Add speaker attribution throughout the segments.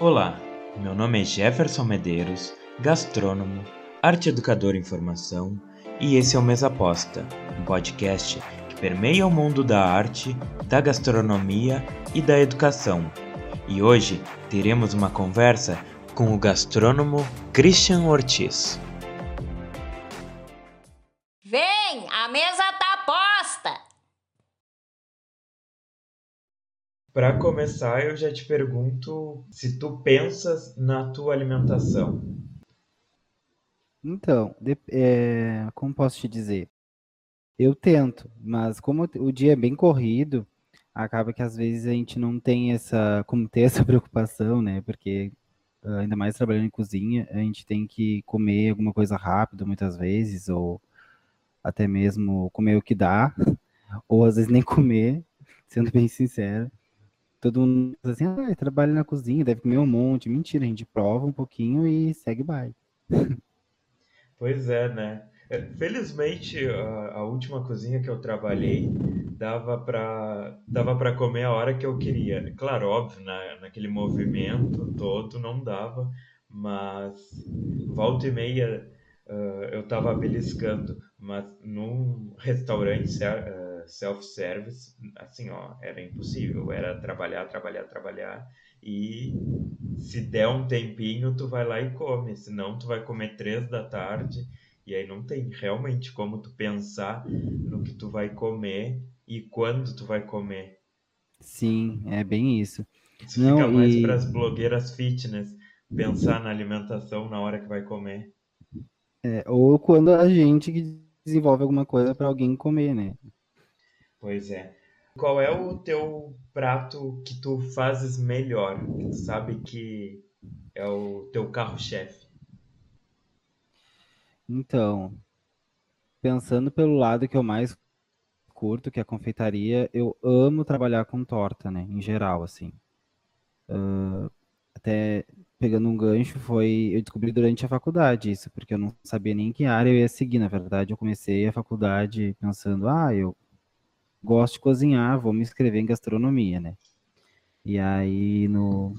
Speaker 1: Olá, meu nome é Jefferson Medeiros, gastrônomo, arte educador em formação, e esse é o Mesa Aposta, um podcast que permeia o mundo da arte, da gastronomia e da educação. E hoje teremos uma conversa com o gastrônomo Christian Ortiz. Para começar, eu já te pergunto se tu pensas na tua alimentação.
Speaker 2: Então, de- é, como posso te dizer? Eu tento, mas como o dia é bem corrido, acaba que às vezes a gente não tem essa, como ter essa preocupação, né? Porque ah, ainda mais trabalhando em cozinha, a gente tem que comer alguma coisa rápido muitas vezes, ou até mesmo comer o que dá, ou às vezes nem comer, sendo bem sincero. Todo mundo assim, ah, trabalha na cozinha, deve comer um monte. Mentira, a gente prova um pouquinho e segue baile.
Speaker 1: Pois é, né? É, Felizmente, a, a última cozinha que eu trabalhei dava para dava para comer a hora que eu queria. Claro, óbvio, na, naquele movimento todo não dava, mas volta e meia ah, eu tava beliscando. Mas num restaurante self-service, assim, ó, era impossível. Era trabalhar, trabalhar, trabalhar. E se der um tempinho, tu vai lá e come. Senão, tu vai comer três da tarde. E aí não tem realmente como tu pensar no que tu vai comer e quando tu vai comer.
Speaker 2: Sim, é bem isso.
Speaker 1: Isso
Speaker 2: Não,
Speaker 1: fica mais
Speaker 2: e-
Speaker 1: para as blogueiras fitness pensar na alimentação na hora que vai comer.
Speaker 2: É, ou quando a gente desenvolve alguma coisa para alguém comer, né?
Speaker 1: Pois é. Qual é o teu prato que tu fazes melhor? Que tu sabe que é o teu carro-chefe?
Speaker 2: Então, pensando pelo lado que eu mais curto, que é a confeitaria, eu amo trabalhar com torta, né? Em geral, assim. Ah, até pegando um gancho, foi eu descobri durante a faculdade isso, porque eu não sabia nem que área eu ia seguir. Na verdade, eu comecei a faculdade pensando, ah, eu gosto de cozinhar, vou me inscrever em gastronomia, né? E aí, no,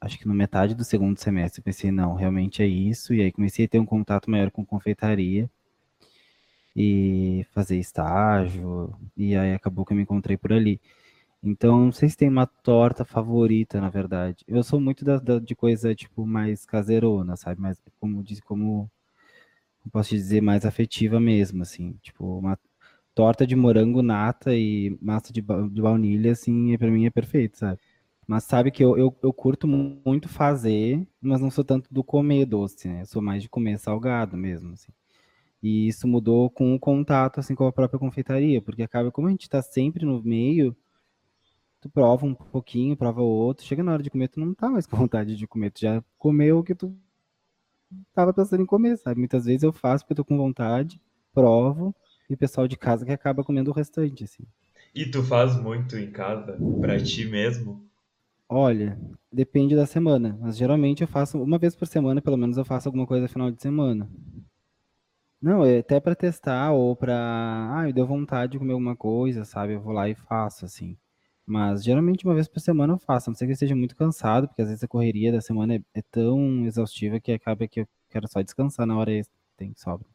Speaker 2: acho que no metade do segundo semestre, pensei, não, realmente é isso. E aí comecei a ter um contato maior com confeitaria e fazer estágio. E aí acabou que eu me encontrei por ali. Então, não sei se tem uma torta favorita, na verdade. Eu sou muito da, da- de coisa, tipo, mais caseirona, sabe? Mais, como diz, como, posso dizer, mais afetiva mesmo, assim. Tipo, uma torta de morango nata e massa de, ba- de baunilha, assim, é- pra mim é perfeito, sabe? Mas sabe que eu, eu, eu curto mu- muito fazer, mas não sou tanto do comer doce, né? Eu sou mais de comer salgado mesmo, assim. E isso mudou com o contato, assim, com a própria confeitaria, porque acaba, como a gente tá sempre no meio, tu prova um pouquinho, prova outro, chega na hora de comer, tu não tá mais com vontade de comer, tu já comeu o que tu tava pensando em comer, sabe? Muitas vezes eu faço porque eu tô com vontade, provo, e o pessoal de casa que acaba comendo o restante, assim.
Speaker 1: E tu faz muito em casa pra ti mesmo?
Speaker 2: Olha, depende da semana, mas geralmente eu faço uma vez por semana, pelo menos eu faço alguma coisa no final de semana. Não, é até pra testar ou pra, ah, eu deu vontade de comer alguma coisa, sabe? Eu vou lá e faço assim. Mas geralmente uma vez por semana eu faço, a não ser que eu esteja muito cansado, porque às vezes a correria da semana é, é tão exaustiva que acaba que eu quero só descansar na hora extra, tem sobra.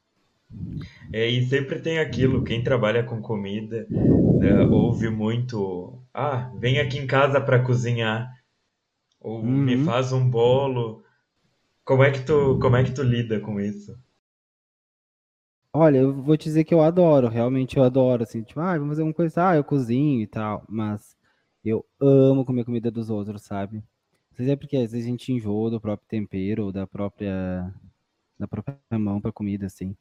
Speaker 1: É, e sempre tem aquilo, quem trabalha com comida, né, ouve muito, ah, vem aqui em casa para cozinhar, ou me
Speaker 2: Uhum.
Speaker 1: faz um bolo. Como é que tu, como é que tu lida com isso?
Speaker 2: Olha, eu vou te dizer que eu adoro, realmente eu adoro, assim, tipo, ah, vamos fazer uma coisa, ah, eu cozinho e tal, mas eu amo comer comida dos outros, sabe? Não sei se é porque às vezes a gente enjoa do próprio tempero ou da própria, da própria mão pra comida, assim.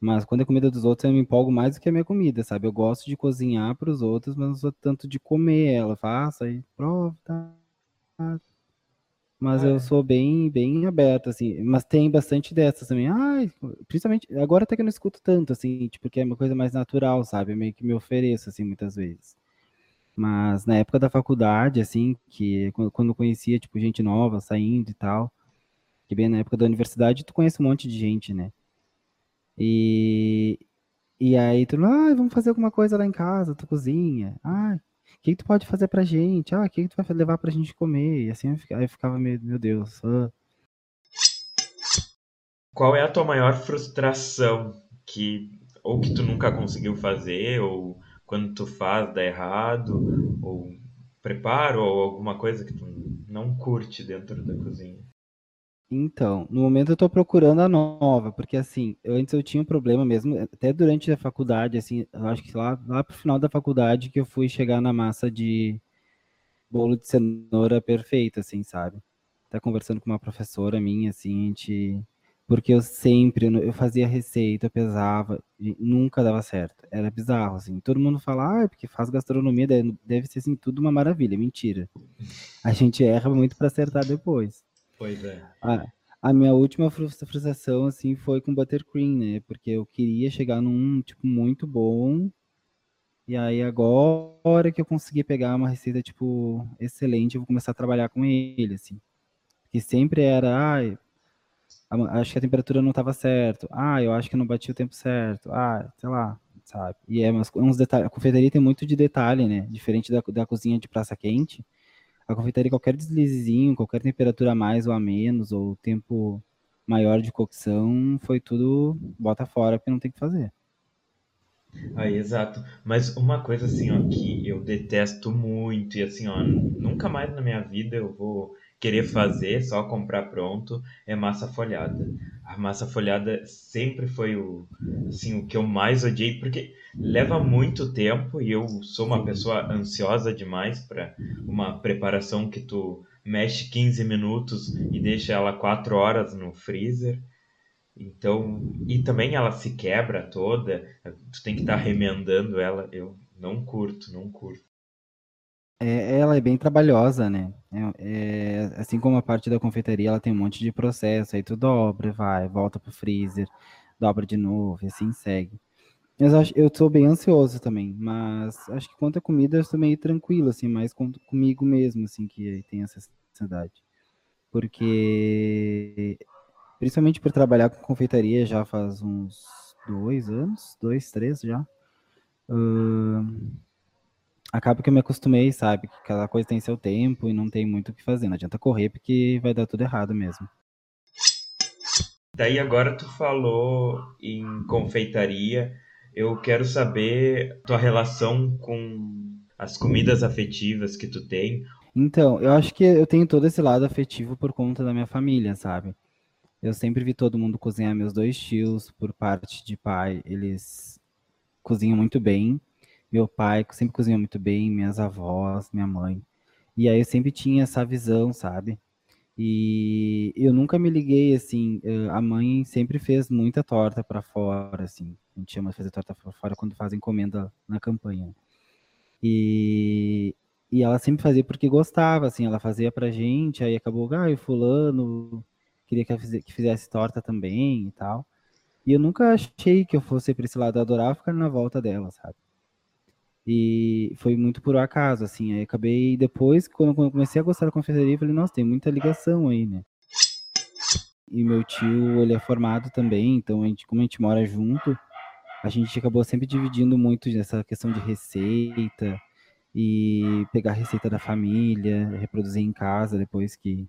Speaker 2: Mas quando é comida dos outros, eu me empolgo mais do que a minha comida, sabe? Eu gosto de cozinhar para os outros, mas não sou tanto de comer ela. Faço aí, prova, tá? Mas
Speaker 1: Ah,
Speaker 2: eu
Speaker 1: é.
Speaker 2: sou bem, bem aberto, assim. Mas tem bastante dessas também. Ai, principalmente, agora até que eu não escuto tanto, assim, tipo, que é uma coisa mais natural, sabe? Eu meio que me ofereço, assim, muitas vezes. Mas na época da faculdade, assim, que quando quando eu conhecia, tipo, gente nova saindo e tal, que bem na época da universidade, tu conhece um monte de gente, né? E, e aí tu, ah, vamos fazer alguma coisa lá em casa, tu cozinha. Ah, o que, que tu pode fazer pra gente? Ah, o que, que tu vai levar pra gente comer? E assim eu ficava, eu ficava meio, meu Deus. Ah.
Speaker 1: Qual é a tua maior frustração que ou que tu nunca conseguiu fazer, ou quando tu faz dá errado, ou preparo, ou alguma coisa que tu não curte dentro da cozinha?
Speaker 2: Então, no momento eu tô procurando a nova, porque assim, eu, antes eu tinha um problema mesmo, até durante a faculdade, assim, acho que lá, lá pro final da faculdade que eu fui chegar na massa de bolo de cenoura perfeita, assim, sabe? Até conversando com uma professora minha, assim, a gente porque eu sempre, eu fazia receita, eu pesava, nunca dava certo. Era bizarro, assim. Todo mundo fala, ah, é porque faz gastronomia, deve ser, assim, tudo uma maravilha. Mentira. A gente erra muito para acertar depois.
Speaker 1: Pois é.
Speaker 2: A, a minha última frustração, assim, foi com buttercream, né? Porque eu queria chegar num, tipo, muito bom. E aí, agora que eu consegui pegar uma receita, tipo, excelente, eu vou começar a trabalhar com ele, assim. Que sempre era, ah, acho que a temperatura não estava certo. Ah, eu acho que não bati o tempo certo. Ah, sei lá, sabe? E é umas, uns detalhes. A confeitaria tem muito de detalhe, né? Diferente da, da cozinha de praça quente. A confeitaria, qualquer deslizezinho, qualquer temperatura a mais ou a menos, ou tempo maior de cocção, foi tudo bota fora porque não tem que fazer.
Speaker 1: Aí, exato. Mas uma coisa assim, ó, que eu detesto muito, e assim, ó, nunca mais na minha vida eu vou querer fazer, só comprar pronto, é massa folhada. A massa folhada sempre foi o, assim, o que eu mais odiei, porque leva muito tempo e eu sou uma pessoa ansiosa demais para uma preparação que tu mexe 15 minutos e deixa ela 4 horas no freezer. Então, e também ela se quebra toda, tu tem que estar tá remendando ela. Eu não curto, não curto.
Speaker 2: É, ela é bem trabalhosa, né? É, é, assim como a parte da confeitaria, ela tem um monte de processo, aí tu dobra, vai, volta pro freezer, dobra de novo, e assim segue. Mas eu, eu sou bem ansioso também, mas acho que quanto a comida eu sou meio tranquilo, assim, mais com, comigo mesmo, assim, que tem essa ansiedade. Porque, principalmente por trabalhar com confeitaria já faz uns dois anos, dois, três já. Uh, acaba que eu me acostumei, sabe? Que cada coisa tem seu tempo e não tem muito o que fazer. Não adianta correr porque vai dar tudo errado mesmo.
Speaker 1: Daí agora tu falou em confeitaria. Eu quero saber tua relação com as comidas afetivas que tu tem.
Speaker 2: Então, eu acho que eu tenho todo esse lado afetivo por conta da minha família, sabe? Eu sempre vi todo mundo cozinhar meus dois tios por parte de pai. Eles cozinham muito bem meu pai sempre cozinhou muito bem, minhas avós, minha mãe. E aí eu sempre tinha essa visão, sabe? E eu nunca me liguei assim. Eh, a mãe sempre fez muita torta para fora, assim. A gente chama de fazer torta para fora quando faz encomenda na campanha. E, e ela sempre fazia porque gostava, assim. Ela fazia pra gente, aí acabou, ah, o fulano queria que, eu fizesse, que fizesse torta também e tal. E eu nunca achei que eu fosse para esse lado, adorar ficar na volta dela, sabe? E foi muito por acaso, assim. Aí acabei depois, quando eu comecei a gostar da confeitaria, falei, nossa, tem muita ligação aí, né? E meu tio, ele é formado também, então a gente, como a gente mora junto, a gente acabou sempre dividindo muito nessa questão de receita e pegar receita da família, reproduzir em casa depois que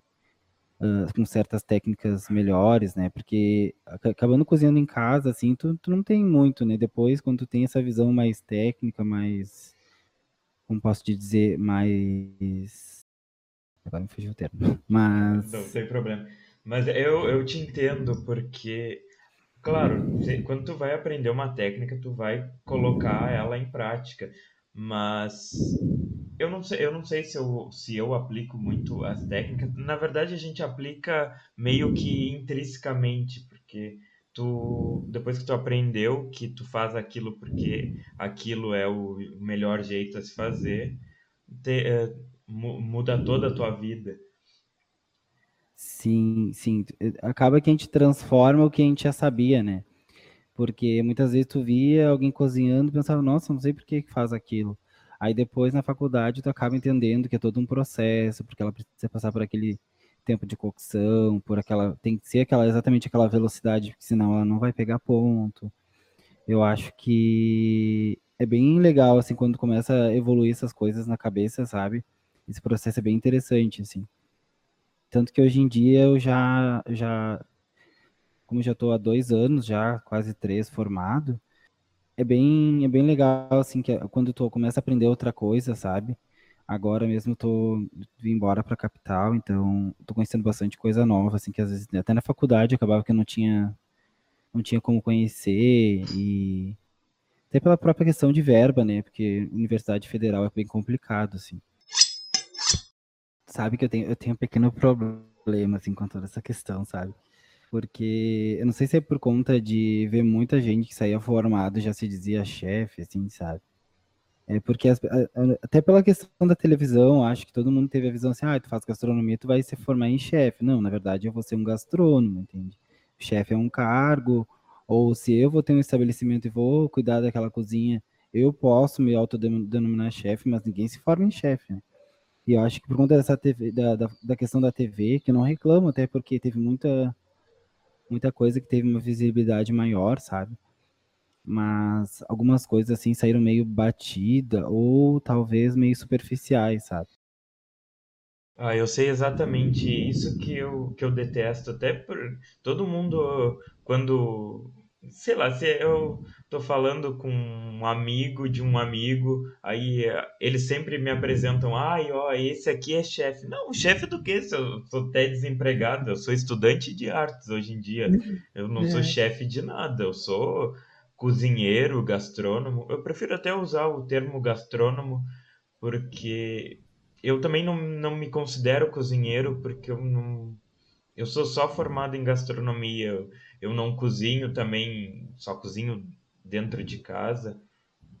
Speaker 2: uh, com certas técnicas melhores, né? Porque acabando cozinhando em casa, assim, tu, tu não tem muito, né? Depois, quando tu tem essa visão mais técnica, mais. Como posso te dizer, mais. Agora me fugiu o termo. Mas.
Speaker 1: Não, tem problema. Mas eu, eu te entendo, porque. Claro, quando tu vai aprender uma técnica, tu vai colocar ela em prática. Mas eu não sei, eu não sei se eu, se eu aplico muito as técnicas. Na verdade, a gente aplica meio que intrinsecamente, porque tu depois que tu aprendeu que tu faz aquilo porque aquilo é o melhor jeito a se fazer, te, é, muda toda a tua vida.
Speaker 2: Sim, sim. Acaba que a gente transforma o que a gente já sabia, né? Porque muitas vezes tu via alguém cozinhando e pensava, nossa, não sei por que faz aquilo. Aí depois na faculdade tu acaba entendendo que é todo um processo, porque ela precisa passar por aquele tempo de cocção, por aquela tem que ser aquela exatamente aquela velocidade, porque senão ela não vai pegar ponto. Eu acho que é bem legal, assim, quando começa a evoluir essas coisas na cabeça, sabe? Esse processo é bem interessante, assim. Tanto que hoje em dia eu já, já como já estou há dois anos, já quase três formado, é bem, é bem legal, assim, que é quando tu começa a aprender outra coisa, sabe? Agora mesmo eu tô vim embora para a capital, então tô conhecendo bastante coisa nova, assim, que às vezes até na faculdade acabava que eu não tinha não tinha como conhecer e até pela própria questão de verba, né? Porque universidade federal é bem complicado, assim. Sabe que eu tenho eu tenho um pequeno problema assim com toda essa questão, sabe? Porque eu não sei se é por conta de ver muita gente que saía formado já se dizia chefe, assim, sabe? É porque as, até pela questão da televisão, acho que todo mundo teve a visão assim, ah, tu faz gastronomia, tu vai se formar em chefe. Não, na verdade eu vou ser um gastrônomo, entende? Chefe é um cargo, ou se eu vou ter um estabelecimento e vou cuidar daquela cozinha, eu posso me autodenominar chefe, mas ninguém se forma em chefe, né? E eu acho que por conta dessa TV, da, da, da questão da TV, que eu não reclamo, até porque teve muita muita coisa que teve uma visibilidade maior, sabe? Mas algumas coisas assim saíram meio batida ou talvez meio superficiais, sabe?
Speaker 1: Ah, eu sei exatamente isso que eu, que eu detesto. Até por todo mundo, quando sei lá, se eu tô falando com um amigo de um amigo, aí eh, eles sempre me apresentam, ai, ó, esse aqui é chefe. Não, chefe do quê? Se eu sou até desempregado, eu sou estudante de artes hoje em dia. Eu não sou
Speaker 2: É.
Speaker 1: chefe de nada, eu sou cozinheiro, gastrônomo. Eu prefiro até usar o termo gastrônomo, porque eu também não, não me considero cozinheiro, porque eu não eu sou só formado em gastronomia. Eu, eu não cozinho também, só cozinho dentro de casa.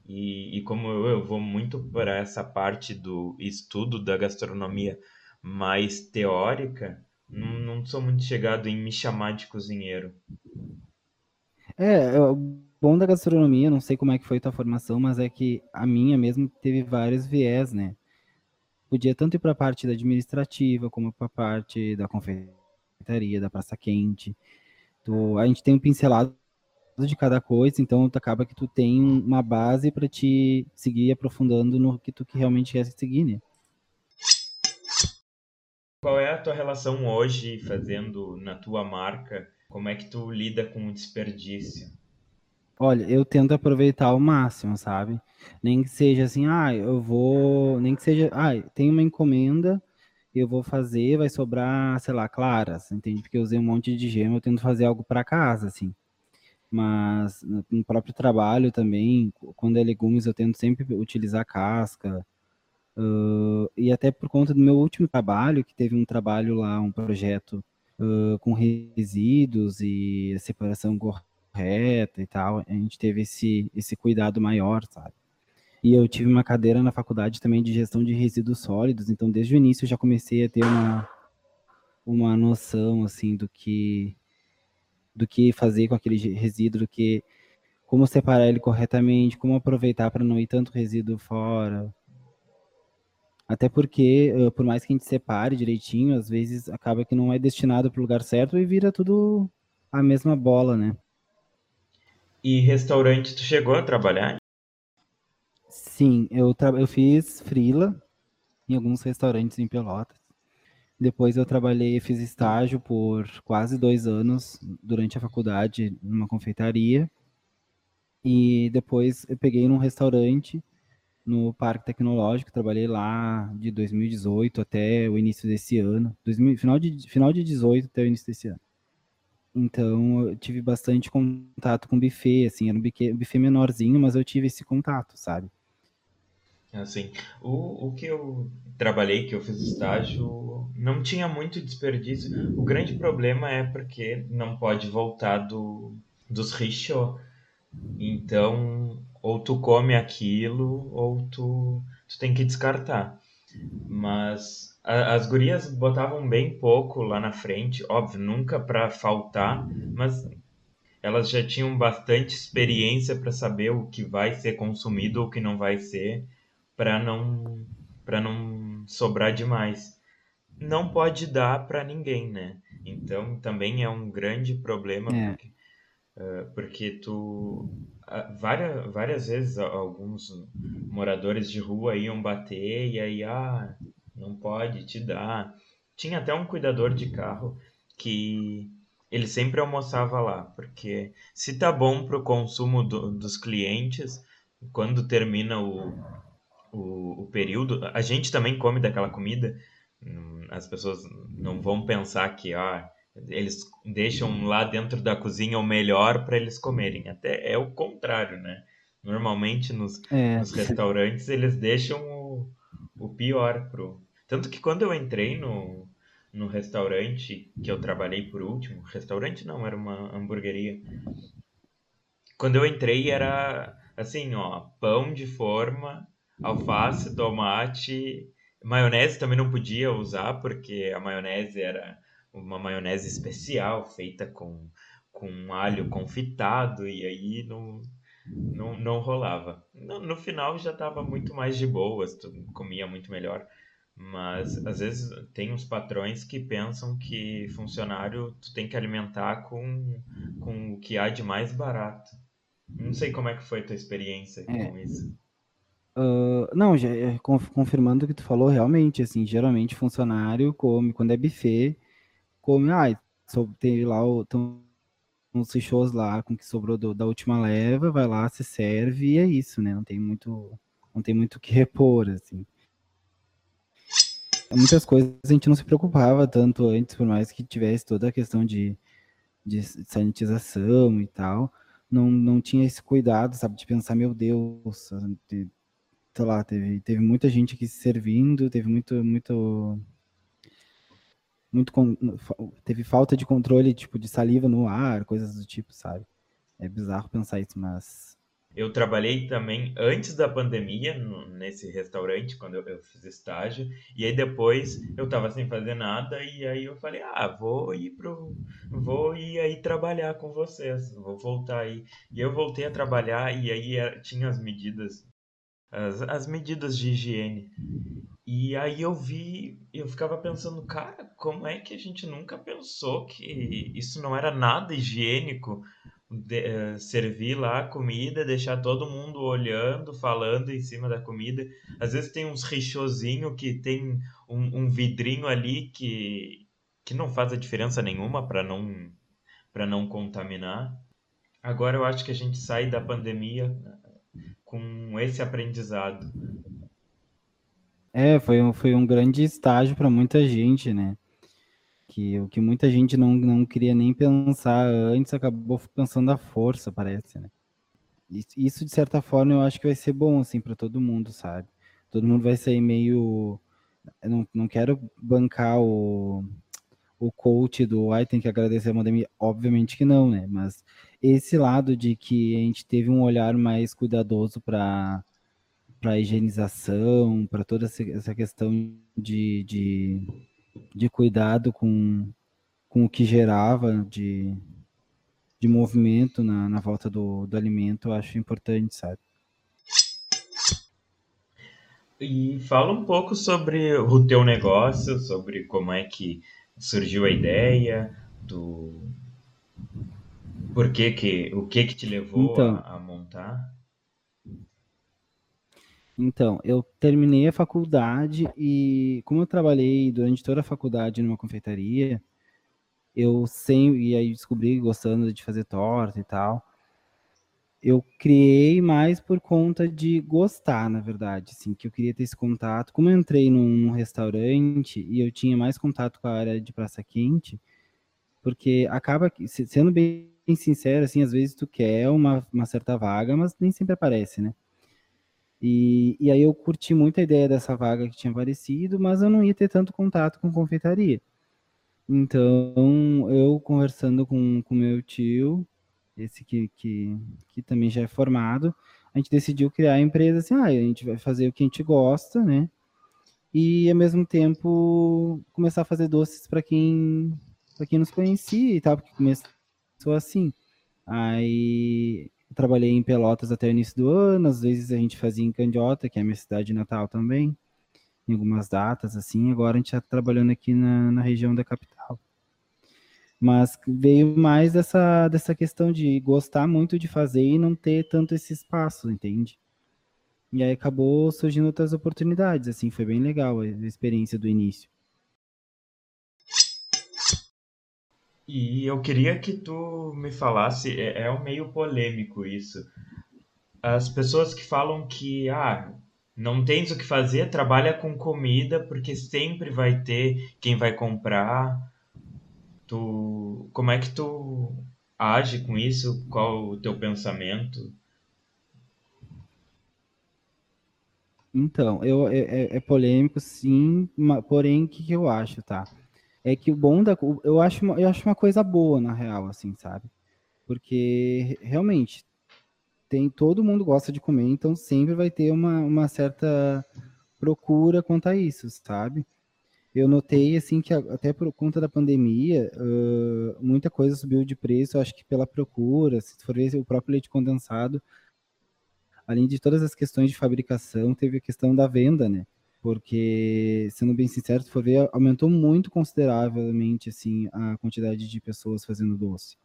Speaker 1: E, e como eu, eu vou muito para essa parte do estudo da gastronomia mais teórica, não, não sou muito chegado em me chamar de cozinheiro.
Speaker 2: É, é, bom da gastronomia, não sei como é que foi tua formação, mas é que a minha mesmo teve vários viés, né? Podia tanto ir para a parte da administrativa, como para a parte da confeitaria, da praça quente. Tu, a gente tem um pincelado de cada coisa, então tu acaba que tu tem uma base para te seguir aprofundando no que tu que realmente quer seguir, né?
Speaker 1: Qual é a tua relação hoje fazendo na tua marca? Como é que tu lida com o desperdício?
Speaker 2: Olha, eu tento aproveitar ao máximo, sabe? Nem que seja assim, ah, eu vou, nem que seja, ah, tem uma encomenda, eu vou fazer, vai sobrar, sei lá, claras, entende? Porque eu usei um monte de gema, eu tento fazer algo para casa, assim. Mas no próprio trabalho também, quando é legumes, eu tento sempre utilizar casca. ãh, e até por conta do meu último trabalho, que teve um trabalho lá, um projeto ãh, com resíduos e a separação correta e tal, a gente teve esse, esse cuidado maior, sabe? E eu tive uma cadeira na faculdade também de gestão de resíduos sólidos, então desde o início eu já comecei a ter uma, uma noção, assim, do que do que fazer com aquele resíduo, do que como separar ele corretamente, como aproveitar para não ir tanto resíduo fora. Até porque, eh, por mais que a gente separe direitinho, às vezes acaba que não é destinado para o lugar certo e vira tudo a mesma bola, né?
Speaker 1: E restaurante, tu chegou a trabalhar?
Speaker 2: Sim, eu, eu fiz freela em alguns restaurantes em Pelotas. Depois eu trabalhei, fiz estágio por quase dois anos durante a faculdade numa confeitaria. E depois eu peguei num restaurante no Parque Tecnológico, trabalhei lá de 2018 até o início desse ano, 2000, final de final de 18 até o início desse ano. Então eu tive bastante contato com buffet, assim, era um buffet, um buffet menorzinho, mas eu tive esse contato, sabe?
Speaker 1: Assim, o, o que eu trabalhei, que eu fiz estágio, não tinha muito desperdício. O grande problema é porque não pode voltar do, dos rixô. Então, ou tu come aquilo, ou tu, tu tem que descartar. Mas a- as gurias botavam bem pouco lá na frente, óbvio, nunca pra faltar, mas elas já tinham bastante experiência para saber o que vai ser consumido ou o que não vai ser, para não para não sobrar demais. Não pode dar para ninguém, né? Então também é um grande problema
Speaker 2: É,
Speaker 1: porque uh, porque tu várias, várias vezes alguns moradores de rua iam bater e aí, ah, não pode te dar. Tinha até um cuidador de carro que ele sempre almoçava lá, porque se tá bom para o consumo do, dos clientes, quando termina o, o, o, período, a gente também come daquela comida, as pessoas não vão pensar que ah, eles deixam lá dentro da cozinha o melhor para eles comerem. Até é o contrário, né? Normalmente nos, é. nos restaurantes eles deixam o, o pior pro. Tanto que quando eu entrei no, no restaurante que eu trabalhei por último, restaurante não, era uma hamburgueria. Quando eu entrei era assim, ó, pão de forma, alface, tomate, maionese também não podia usar porque a maionese era uma maionese especial feita com, com alho confitado e aí não, não, não rolava. No, no final já estava muito mais de boas, tu comia muito melhor. Mas às vezes tem uns patrões que pensam que funcionário tu tem que alimentar com, com o que há de mais barato. Não sei como é que foi a tua experiência é. com isso.
Speaker 2: Uh, não, já, é, confirmando o que tu falou, realmente, assim, geralmente funcionário come, quando é buffet, come, ah, tem lá o, tem uns shows lá com que sobrou do, da última leva, vai lá, se serve e é isso, né? Não tem muito, não tem muito o que repor, assim. Muitas coisas a gente não se preocupava tanto antes, por mais que tivesse toda a questão de, de sanitização e tal, não, não tinha esse cuidado, sabe, de pensar, meu Deus, de, sei lá, teve, teve muita gente aqui se servindo, teve muito, muito muito teve falta de controle tipo de saliva no ar, coisas do tipo, sabe? É bizarro pensar isso, mas
Speaker 1: eu trabalhei também antes da pandemia no, nesse restaurante quando eu, eu, fiz estágio e aí depois eu tava sem fazer nada e aí eu falei ah vou ir pro vou ir aí trabalhar com vocês vou voltar aí e eu voltei a trabalhar e aí era, tinha as medidas as, as medidas de higiene e aí eu vi, eu ficava pensando, cara, como é que a gente nunca pensou que isso não era nada higiênico? De, uh, servir lá a comida, deixar todo mundo olhando, falando em cima da comida. Às vezes tem uns richozinho que tem um, um vidrinho ali que, que não faz a diferença nenhuma para não para não contaminar. Agora eu acho que a gente sai da pandemia com esse aprendizado.
Speaker 2: É, foi um, foi um grande estágio para muita gente, né? Que o que muita gente não, não queria nem pensar antes acabou pensando à força, parece, né? Isso, de certa forma, eu acho que vai ser bom, assim, para todo mundo, sabe? Todo mundo vai sair meio. Eu não, não quero bancar o, o coach do ai, tem que agradecer a pandemia. Obviamente que não, né? Mas esse lado de que a gente teve um olhar mais cuidadoso para para higienização, para toda essa questão de, de, de cuidado com, com o que gerava de, de movimento na, na volta do, do alimento, eu acho importante, sabe?
Speaker 1: E fala um pouco sobre o teu negócio, sobre como é que surgiu a ideia, do por que que, o que que te levou então, a, a montar?
Speaker 2: Então, eu terminei a faculdade e como eu trabalhei durante toda a faculdade numa confeitaria, eu sempre, e aí descobri gostando de fazer torta e tal, eu criei mais por conta de gostar, na verdade, assim, que eu queria ter esse contato. Como eu entrei num restaurante e eu tinha mais contato com a área de praça quente, porque acaba, sendo bem sincero, assim, às vezes tu quer uma, uma certa vaga, mas nem sempre aparece, né? E, e aí eu curti muito a ideia dessa vaga que tinha aparecido, mas eu não ia ter tanto contato com confeitaria. Então, eu conversando com, com meu tio, esse que, que, que também já é formado, a gente decidiu criar a empresa assim, ah, a gente vai fazer o que a gente gosta, né? E ao mesmo tempo começar a fazer doces para quem para quem nos conhecia e tal, porque começou assim. Aí trabalhei em Pelotas até o início do ano, às vezes a gente fazia em Candiota, que é a minha cidade natal também, em algumas datas, assim. Agora a gente está trabalhando aqui na, na região da capital. Mas veio mais dessa, dessa questão de gostar muito de fazer e não ter tanto esse espaço, entende? E aí acabou surgindo outras oportunidades, assim, foi bem legal a experiência do início.
Speaker 1: E eu queria que tu me falasse, é, é um meio polêmico isso. As pessoas que falam que, ah, não tens o que fazer, trabalha com comida, porque sempre vai ter quem vai comprar. Tu, como é que tu age com isso? Qual o teu pensamento?
Speaker 2: Então, eu, é, é, é polêmico, sim, porém, o que, que eu acho, tá? É que o bom da. Eu acho, uma, eu acho uma coisa boa, na real, assim, sabe? Porque realmente tem todo mundo gosta de comer, então sempre vai ter uma, uma certa procura quanto a isso, sabe? Eu notei assim que até por conta da pandemia, uh, muita coisa subiu de preço, acho que pela procura, se for ver o próprio leite condensado, além de todas as questões de fabricação, teve a questão da venda, né? Porque, sendo bem sincero, se for ver, aumentou muito consideravelmente assim a quantidade de pessoas fazendo doce.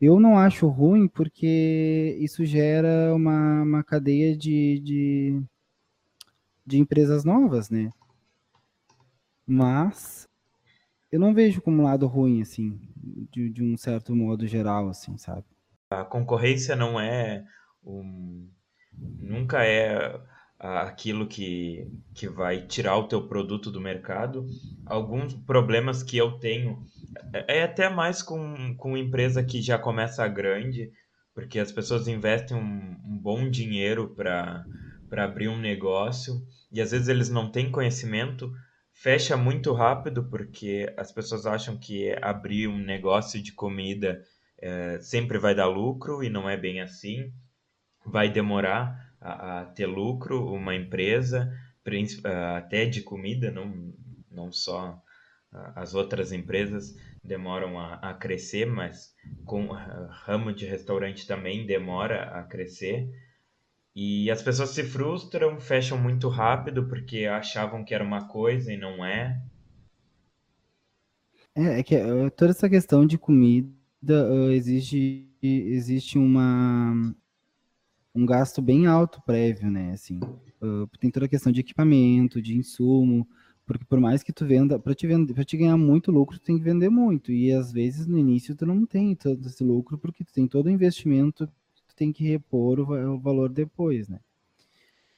Speaker 2: Eu não acho ruim porque isso gera uma, uma cadeia de, de, de empresas novas, né? Mas eu não vejo como um lado ruim, assim, de, de um certo modo geral, assim, sabe?
Speaker 1: A concorrência não é um... nunca é aquilo que, que vai tirar o teu produto do mercado. Alguns problemas que eu tenho é, é até mais com, com empresa que já começa grande, porque as pessoas investem um, um bom dinheiro para abrir um negócio e às vezes eles não têm conhecimento, fecha muito rápido porque as pessoas acham que abrir um negócio de comida é, sempre vai dar lucro e não é bem assim, vai demorar a, a ter lucro, uma empresa, até de comida, não, não só as outras empresas demoram a, a crescer, mas com ramo de restaurante também demora a crescer. E as pessoas se frustram, fecham muito rápido porque achavam que era uma coisa e não é.
Speaker 2: É, é que uh, toda essa questão de comida uh, exige, existe uma, um gasto bem alto prévio, né? Assim, uh, tem toda a questão de equipamento, de insumo, porque por mais que tu venda, para te vender, para te ganhar muito lucro, tu tem que vender muito. E às vezes no início tu não tem todo esse lucro porque tu tem todo o investimento, tu tem que repor o, o valor depois, né?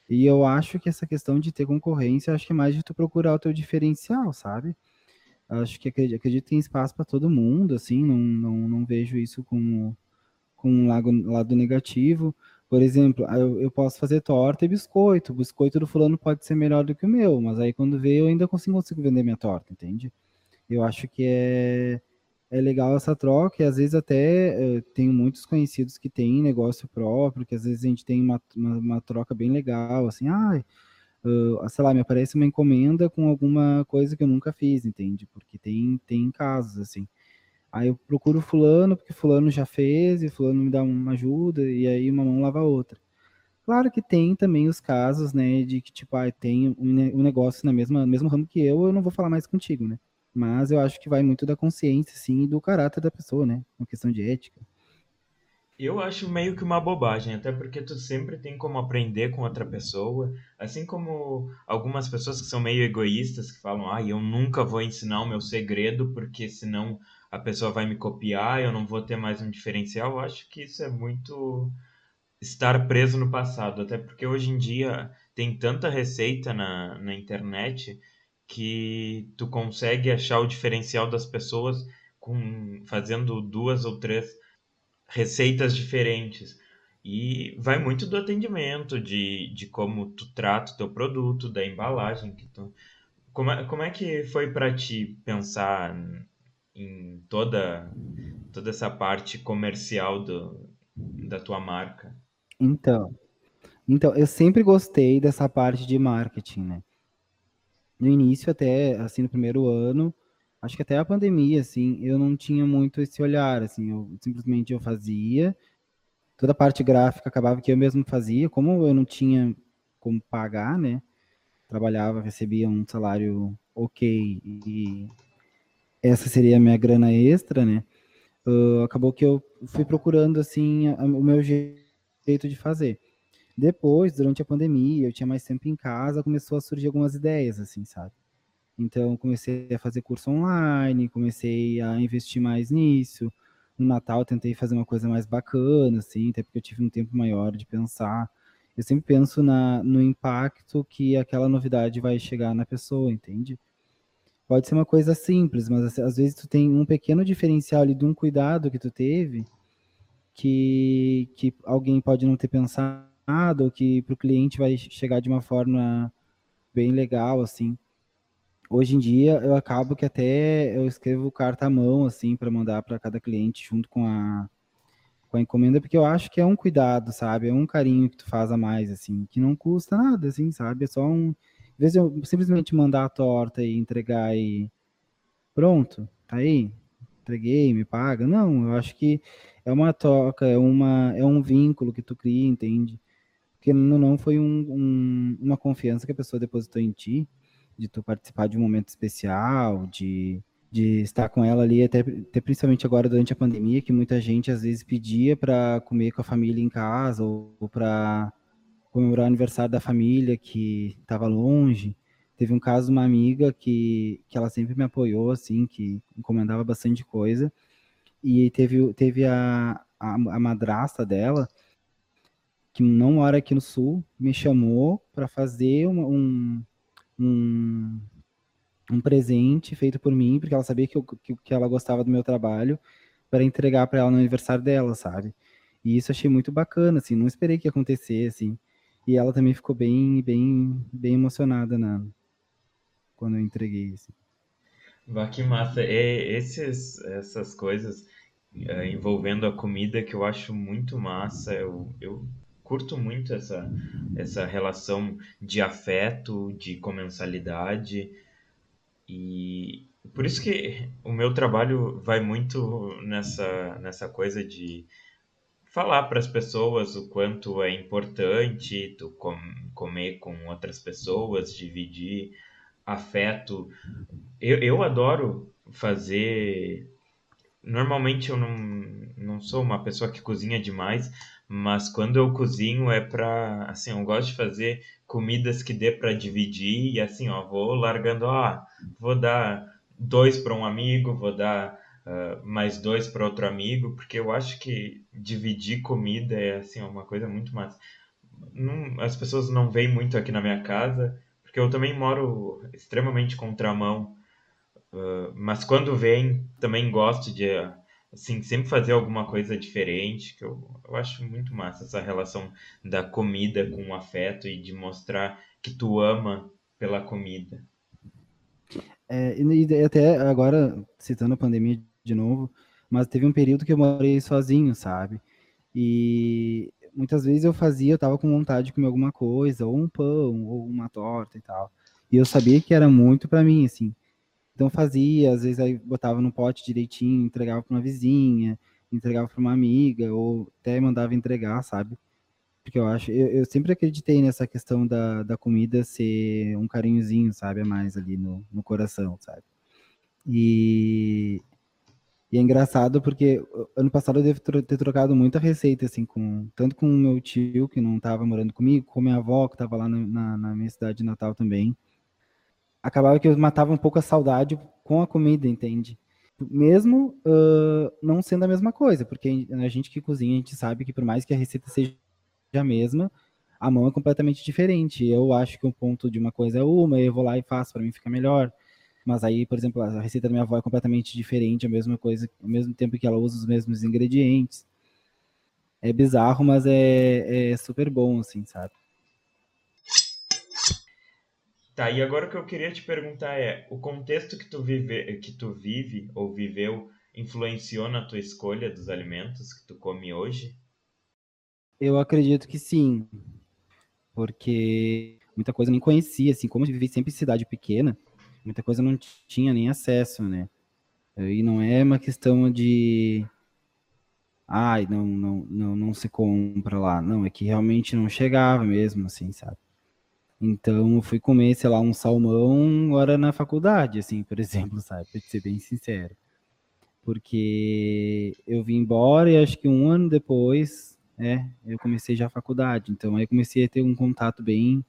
Speaker 2: E eu acho que essa questão de ter concorrência, acho que é mais de tu procurar o teu diferencial, sabe? Acho que acredito, acredito que tem espaço para todo mundo, assim, não, não, não vejo isso como, como um lado, lado negativo. Por exemplo, eu, eu, posso fazer torta e biscoito. O biscoito do fulano pode ser melhor do que o meu, mas aí quando vê eu ainda consigo, consigo vender minha torta, entende? Eu acho que é, é legal essa troca e às vezes até eh, tenho muitos conhecidos que têm negócio próprio, que às vezes a gente tem uma, uma, uma troca bem legal, assim, ah, uh, sei lá, me aparece uma encomenda com alguma coisa que eu nunca fiz, entende? Porque tem, tem casos, assim. Aí eu procuro fulano, porque fulano já fez, e fulano me dá uma ajuda, e aí uma mão lava a outra. Claro que tem também os casos, né, de que, tipo, ah, tem um negócio na mesma, mesmo ramo que eu, eu não vou falar mais contigo, né? Mas eu acho que vai muito da consciência, sim, e do caráter da pessoa, né? Uma questão de ética.
Speaker 1: Eu acho meio que uma bobagem, até porque tu sempre tem como aprender com outra pessoa, assim como algumas pessoas que são meio egoístas, que falam, ah, eu nunca vou ensinar o meu segredo, porque senão a pessoa vai me copiar, eu não vou ter mais um diferencial. Eu acho que isso é muito estar preso no passado, até porque hoje em dia tem tanta receita na, na internet que tu consegue achar o diferencial das pessoas com fazendo duas ou três receitas diferentes. E vai muito do atendimento, de, de como tu trata o teu produto, da embalagem que tu... Como é, como é que foi para ti pensar em toda, toda essa parte comercial do, da tua marca?
Speaker 2: Então, então, eu sempre gostei dessa parte de marketing, né? No início, até, assim, no primeiro ano, acho que até a pandemia, assim, eu não tinha muito esse olhar, assim, eu simplesmente eu fazia, toda a parte gráfica acabava que eu mesmo fazia, como eu não tinha como pagar, né? Trabalhava, recebia um salário ok e essa seria a minha grana extra, né? Uh, acabou que eu fui procurando assim a, o meu jeito de fazer. Depois, durante a pandemia, eu tinha mais tempo em casa, começou a surgir algumas ideias, assim, sabe? Então, comecei a fazer curso online, comecei a investir mais nisso. No Natal, tentei fazer uma coisa mais bacana, assim, até porque eu tive um tempo maior de pensar. Eu sempre penso na, no impacto que aquela novidade vai chegar na pessoa, entende? Pode ser uma coisa simples, mas às vezes tu tem um pequeno diferencial ali de um cuidado que tu teve que, que alguém pode não ter pensado ou que para o cliente vai chegar de uma forma bem legal, assim. Hoje em dia eu acabo que até eu escrevo carta à mão, assim, para mandar para cada cliente junto com a, com a encomenda, porque eu acho que é um cuidado, sabe? É um carinho que tu faz a mais, assim, que não custa nada, assim, sabe? É só um. Vezes eu simplesmente mandar a torta e entregar e. Pronto, tá aí, entreguei, me paga. Não, eu acho que é uma troca, é, uma, é um vínculo que tu cria, entende? Porque não, não foi um, um, uma confiança que a pessoa depositou em ti, de tu participar de um momento especial, de, de estar com ela ali, até, até principalmente agora durante a pandemia, que muita gente às vezes pedia para comer com a família em casa ou, ou para comemorar o aniversário da família que estava longe. Teve um caso de uma amiga que, que ela sempre me apoiou, assim, que encomendava bastante coisa. E teve, teve a, a, a madrasta dela, que não mora aqui no sul, me chamou para fazer uma, um, um, um presente feito por mim, porque ela sabia que, eu, que, que ela gostava do meu trabalho, para entregar para ela no aniversário dela, sabe? E isso achei muito bacana, assim, não esperei que acontecesse, assim. E ela também ficou bem, bem, bem emocionada na, quando eu entreguei. Assim.
Speaker 1: Bah, que massa. É, esses, essas coisas é, envolvendo a comida que eu acho muito massa. Eu, eu curto muito essa, essa relação de afeto, de comensalidade. E por isso que o meu trabalho vai muito nessa, nessa coisa de falar para as pessoas o quanto é importante tu com, comer com outras pessoas, dividir afeto. Eu, eu adoro fazer. Normalmente eu não, não sou uma pessoa que cozinha demais, mas quando eu cozinho é pra. Assim, eu gosto de fazer comidas que dê para dividir e assim, ó, vou largando, ó, vou dar dois para um amigo, vou dar uh, mais dois para outro amigo, porque eu acho que dividir comida é assim, uma coisa muito mais. As pessoas não veem muito aqui na minha casa, porque eu também moro extremamente contramão, uh, mas quando vem, também gosto de, assim, sempre fazer alguma coisa diferente, que eu, eu acho muito massa essa relação da comida com o afeto e de mostrar que tu ama pela comida.
Speaker 2: É, e até agora, citando a pandemia de novo, mas teve um período que eu morei sozinho, sabe? E muitas vezes eu fazia, eu tava com vontade de comer alguma coisa, ou um pão, ou uma torta e tal. E eu sabia que era muito para mim, assim. Então fazia, às vezes aí botava no pote direitinho, entregava para uma vizinha, entregava para uma amiga, ou até mandava entregar, sabe? Porque eu acho, eu, eu, sempre acreditei nessa questão da, da comida ser um carinhozinho, sabe? A mais ali no, no coração, sabe? E, e é engraçado porque ano passado eu devo ter trocado muita receita, assim, com, tanto com o meu tio, que não estava morando comigo, com minha avó, que estava lá na, na, na, minha cidade de Natal também. Acabava que eu matava um pouco a saudade com a comida, entende? Mesmo uh, não sendo a mesma coisa, porque a gente que cozinha, a gente sabe que por mais que a receita seja a mesma, a mão é completamente diferente. Eu acho que o ponto de uma coisa é uma, eu vou lá e faço, para mim fica melhor. Mas aí, por exemplo, a receita da minha avó é completamente diferente, a mesma coisa, ao mesmo tempo que ela usa os mesmos ingredientes. É bizarro, mas é, é super bom, assim, sabe?
Speaker 1: Tá, e agora o que eu queria te perguntar é, o contexto que tu vive, que tu vive ou viveu influenciou na tua escolha dos alimentos que tu come hoje?
Speaker 2: Eu acredito que sim, porque muita coisa eu nem conhecia, assim, como eu vivi sempre em cidade pequena, muita coisa não tinha nem acesso, né? E não é uma questão de ai, não, não, não, não se compra lá. Não, é que realmente não chegava mesmo, assim, sabe? Então, eu fui comer, sei lá, um salmão agora na faculdade, assim, por exemplo, sabe? Pra ser bem sincero. Porque eu vim embora e acho que um ano depois, é, eu comecei já a faculdade. Então, aí comecei a ter um contato bem,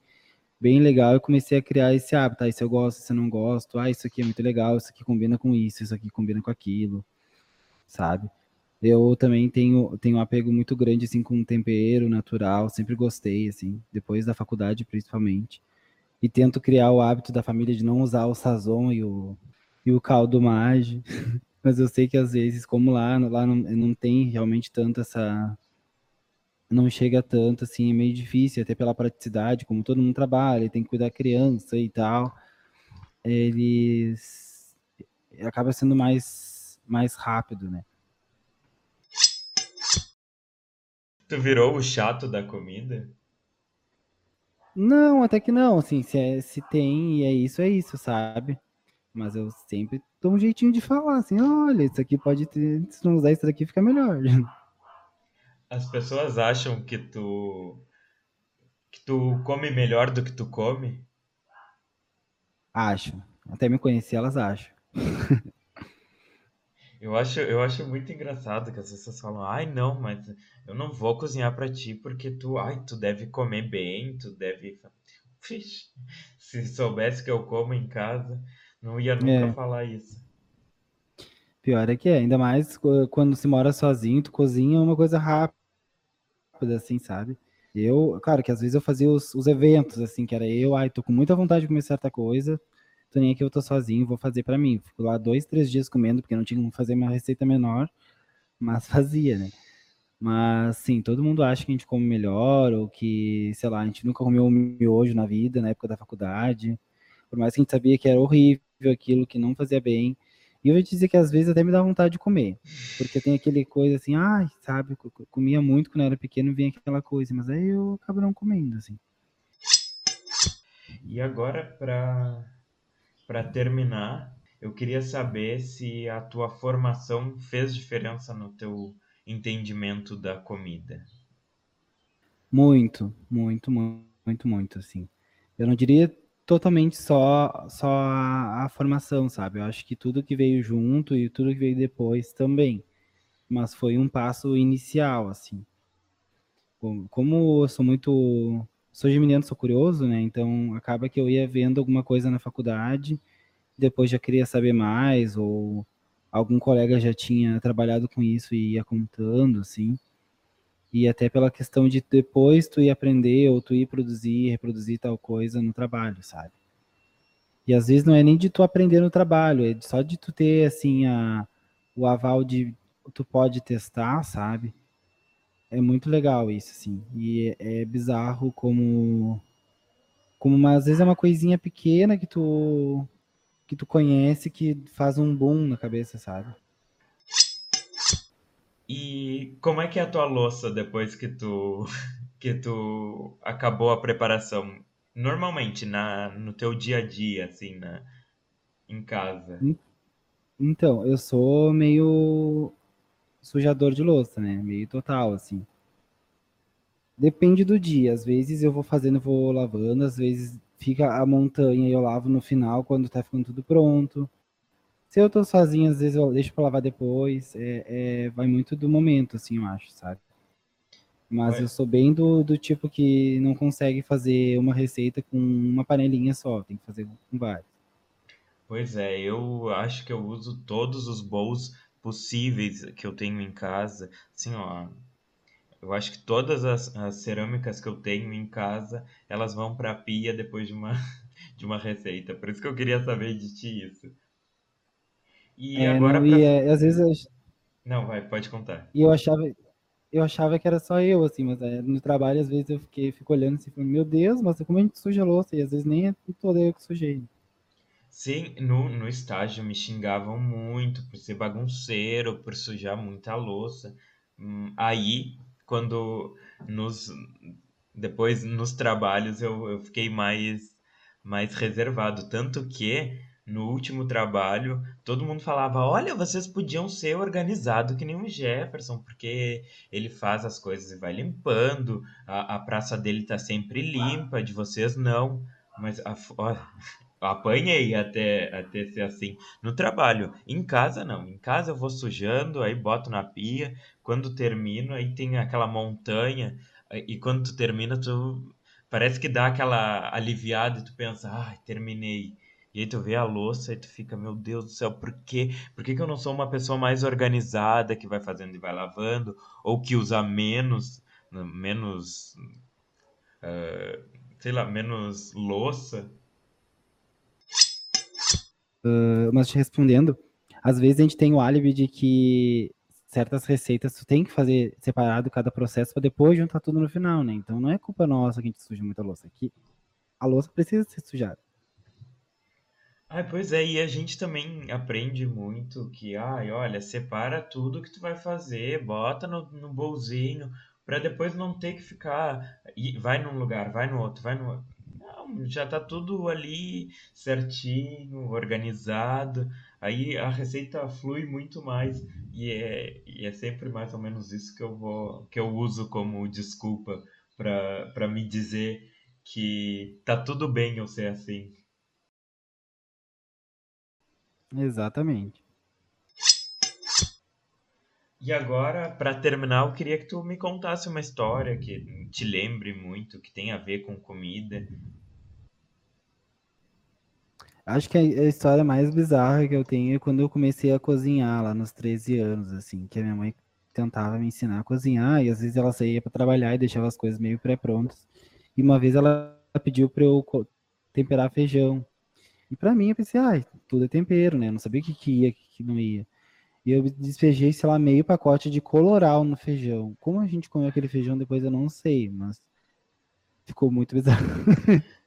Speaker 2: bem legal. Eu comecei a criar esse hábito. Ah, isso eu gosto, isso eu não gosto. Ah, isso aqui é muito legal, isso aqui combina com isso, isso aqui combina com aquilo, sabe? Eu também tenho, tenho um apego muito grande, assim, com tempero natural, sempre gostei, assim, depois da faculdade, principalmente. E tento criar o hábito da família de não usar o sazon e o, e o caldo mage. Mas eu sei que às vezes, como lá, lá não, não tem realmente tanto essa... Não chega tanto, assim, é meio difícil, até pela praticidade, como todo mundo trabalha, tem que cuidar da criança e tal. Eles... Acaba sendo mais, mais rápido, né?
Speaker 1: Tu virou o chato da comida?
Speaker 2: Não, até que não, assim, se, é, se tem e é isso, é isso, sabe? Mas eu sempre dou um jeitinho de falar, assim, olha, isso aqui pode ter, se não usar isso daqui fica melhor.
Speaker 1: As pessoas acham que tu que tu come melhor do que tu come?
Speaker 2: Acho. Até me conhecer, elas acham.
Speaker 1: Eu acho, eu acho muito engraçado que as pessoas falam, ai não, mas eu não vou cozinhar pra ti porque tu, ai, tu deve comer bem, tu deve. Vixe, se soubesse que eu como em casa, não ia nunca
Speaker 2: É,
Speaker 1: falar isso.
Speaker 2: pior é que é, ainda mais qu- quando se mora sozinho, tu cozinha uma coisa rápida, assim, sabe? Eu, claro que às vezes eu fazia os, os eventos, assim, que era eu, ai, tô com muita vontade de comer certa coisa, tô nem aqui, eu tô sozinho, vou fazer pra mim. Fico lá dois, três dias comendo, porque não tinha como fazer uma receita menor, mas fazia, né? Mas, sim, todo mundo acha que a gente come melhor, ou que, sei lá, a gente nunca comeu um miojo na vida, na época da faculdade. Por mais que a gente sabia que era horrível aquilo, que não fazia bem. E eu vou te dizer que às vezes até me dá vontade de comer. Porque tem aquele coisa assim, ai, sabe, co- co- comia muito quando eu era pequeno, vinha aquela coisa, mas aí eu acabo não comendo, assim.
Speaker 1: E agora, pra, pra terminar, eu queria saber se a tua formação fez diferença no teu entendimento da comida.
Speaker 2: Muito, muito, mu- muito, muito, assim. Eu não diria totalmente só, só a, a formação, sabe? Eu acho que tudo que veio junto e tudo que veio depois também. Mas foi um passo inicial, assim. Como como eu sou muito. Sou geminiano, sou curioso, né? Então acaba que eu ia vendo alguma coisa na faculdade, depois já queria saber mais, ou algum colega já tinha trabalhado com isso e ia contando, assim. E até pela questão de depois tu ir aprender ou tu ir produzir, reproduzir tal coisa no trabalho, sabe? E às vezes não é nem de tu aprender no trabalho, é só de tu ter, assim, a, o aval de tu pode testar, sabe? É muito legal isso, assim. E é, é bizarro como, como uma- às vezes é uma coisinha pequena que tu, que tu conhece que faz um boom na cabeça, sabe?
Speaker 1: E como é que é a tua louça depois que tu que tu acabou a preparação? Normalmente na no teu dia a dia, assim, na, em casa.
Speaker 2: En- Então, eu sou meio sujador de louça, né? Meio total, assim. Depende do dia. Às vezes eu vou fazendo, vou lavando, às vezes fica a montanha e eu lavo no final quando tá ficando tudo pronto. Se eu tô sozinho, às vezes eu deixo pra lavar depois. É, é- vai muito do momento, assim, eu acho, sabe? Mas eu
Speaker 1: Ué,
Speaker 2: sou bem do, do tipo que não consegue fazer uma receita com uma panelinha só, tem que fazer com várias.
Speaker 1: Pois é, eu acho que eu uso todos os bowls possíveis que eu tenho em casa. Assim, ó, eu acho que todas as, as cerâmicas que eu tenho em casa, elas vão para a pia depois de uma de uma receita. Por isso que eu queria saber de ti isso. E
Speaker 2: É,
Speaker 1: agora
Speaker 2: não,
Speaker 1: para
Speaker 2: e é, às vezes eu,
Speaker 1: Não, vai, pode contar.
Speaker 2: e eu achava, eu achava que era só eu, assim, mas é, no trabalho às vezes eu fiquei, fico olhando assim, falando, meu Deus, mas como a gente suja a louça? E às vezes nem é toda eu que sujei.
Speaker 1: Sim, no, no estágio me xingavam muito por ser bagunceiro, por sujar muita louça. Hum, Aí, quando nos depois nos trabalhos eu, eu fiquei mais mais reservado, tanto que no último trabalho, todo mundo falava: Olha, vocês podiam ser organizado que nem o Jefferson, porque ele faz as coisas e vai limpando, a, a praça dele tá sempre limpa, de vocês não. Mas a, ó, apanhei até, até ser assim. No trabalho, em casa não. Em casa eu vou sujando, aí boto na pia. Quando termino, aí tem aquela montanha. E quando tu termina, tu parece que dá aquela aliviada e tu pensa, ai, terminei. E aí tu vê a louça e tu fica, meu Deus do céu, por quê? Por que, que eu não sou uma pessoa mais organizada que vai fazendo e vai lavando? Ou que usa menos, menos, uh, sei lá, menos louça?
Speaker 2: Uh, mas te respondendo, às vezes a gente tem o álibi de que certas receitas tu tem que fazer separado cada processo para depois juntar tudo no final, né? Então não é culpa nossa que a gente suja muita louça aqui. A louça precisa ser sujada.
Speaker 1: Ah, pois é, e a gente também aprende muito que, ai, olha, separa tudo que tu vai fazer, bota no, no bolzinho, para depois não ter que ficar, e vai num lugar, vai no outro, vai no outro. Não, já tá tudo ali certinho, organizado, aí a receita flui muito mais, e é, e é sempre mais ou menos isso que eu vou, que eu uso como desculpa para me dizer que tá tudo bem eu ser assim.
Speaker 2: Exatamente.
Speaker 1: E agora, para terminar, eu queria que tu me contasse uma história que te lembre muito, que tem a ver com comida.
Speaker 2: Acho que a história mais bizarra que eu tenho é quando eu comecei a cozinhar lá nos 13 anos, assim, que a minha mãe tentava me ensinar a cozinhar e às vezes ela saía para trabalhar e deixava as coisas meio pré-prontas. E uma vez ela pediu para eu temperar feijão. E para mim eu pensei, ah, tudo é tempero, né? Eu não sabia o que, que ia, o que, que não ia. E eu despejei, sei lá, meio pacote de coloral no feijão. Como a gente comeu aquele feijão depois eu não sei, mas ficou muito bizarro.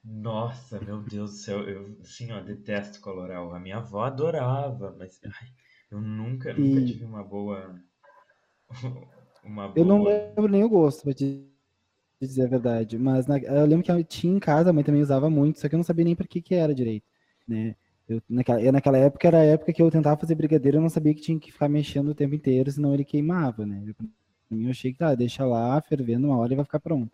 Speaker 1: Nossa, meu Deus do céu, eu sim, ó, detesto coloral. A minha avó adorava, mas ai, eu nunca, e... nunca tive uma boa
Speaker 2: uma boa... Eu não lembro nem o gosto, pra te dizer a verdade, mas na... eu lembro que eu tinha em casa, a mãe também usava muito, só que eu não sabia nem para que que era direito né? Eu, naquela, naquela época era a época que eu tentava fazer brigadeiro, eu não sabia que tinha que ficar mexendo o tempo inteiro, senão ele queimava, né? Eu, eu achei que tá, deixa lá, fervendo uma hora e vai ficar pronto.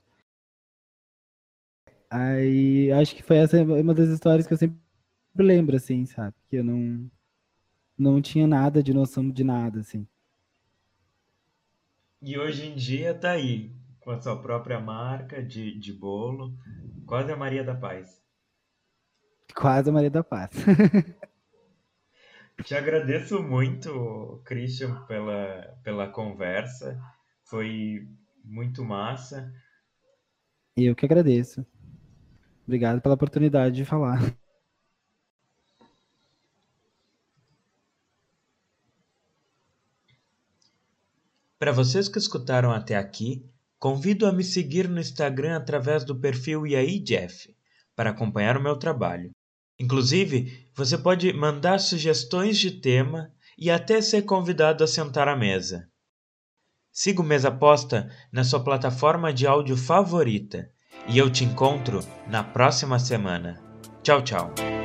Speaker 2: Aí acho que foi essa uma das histórias que eu sempre lembro, assim, sabe? Que eu não, não tinha nada de noção de nada, assim.
Speaker 1: E hoje em dia tá aí, com a sua própria marca de, de bolo, quase a Maria da Paz.
Speaker 2: Quase a Maria da Paz.
Speaker 1: Te agradeço muito, Christian, pela, pela conversa. Foi muito massa.
Speaker 2: Eu que agradeço. Obrigado pela oportunidade de falar.
Speaker 1: Para vocês que escutaram até aqui, convido a me seguir no Instagram através do perfil E Jeff para acompanhar o meu trabalho. Inclusive, você pode mandar sugestões de tema e até ser convidado a sentar à mesa. Siga o Mesa Posta na sua plataforma de áudio favorita e eu te encontro na próxima semana. Tchau, tchau.